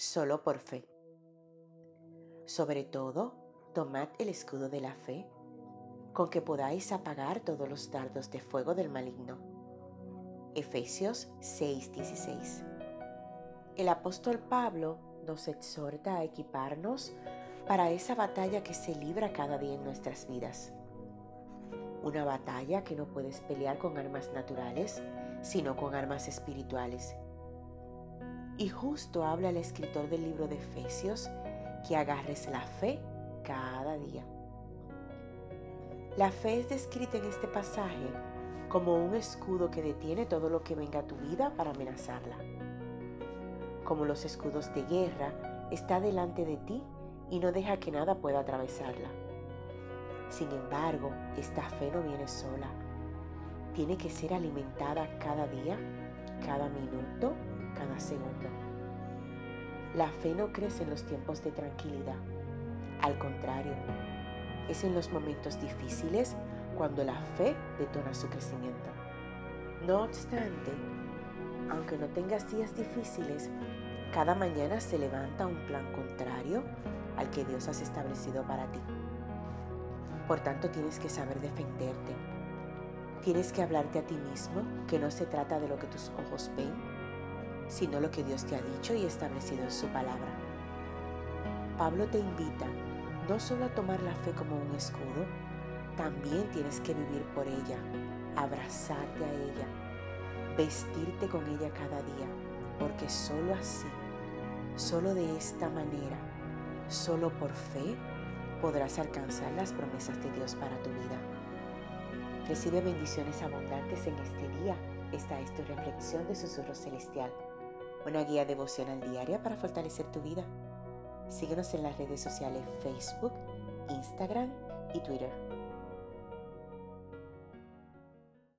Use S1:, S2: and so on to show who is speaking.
S1: solo por fe. Sobre todo, tomad el escudo de la fe, con que podáis apagar todos los dardos de fuego del maligno. Efesios 6:16 El apóstol Pablo nos exhorta a equiparnos para esa batalla que se libra cada día en nuestras vidas. Una batalla que no puedes pelear con armas naturales, sino con armas espirituales. Y justo habla el escritor del libro de Efesios que agarres la fe cada día. La fe es descrita en este pasaje como un escudo que detiene todo lo que venga a tu vida para amenazarla. Como los escudos de guerra, está delante de ti y no deja que nada pueda atravesarla. Sin embargo, esta fe no viene sola. Tiene que ser alimentada cada día, cada minuto, cada segundo. La fe no crece en los tiempos de tranquilidad. Al contrario, es en los momentos difíciles cuando la fe detona su crecimiento. No obstante, aunque no tengas días difíciles, cada mañana se levanta un plan contrario al que Dios has establecido para ti. Por tanto, tienes que saber defenderte. Tienes que hablarte a ti mismo que no se trata de lo que tus ojos ven, sino lo que Dios te ha dicho y establecido en su palabra. Pablo te invita no solo a tomar la fe como un escudo, también tienes que vivir por ella, abrazarte a ella, vestirte con ella cada día, porque solo así, solo de esta manera, solo por fe, podrás alcanzar las promesas de Dios para tu vida. Recibe bendiciones abundantes en este día. Esta es tu reflexión de susurro celestial, una guía devocional diaria para fortalecer tu vida. Síguenos en las redes sociales Facebook, Instagram y Twitter.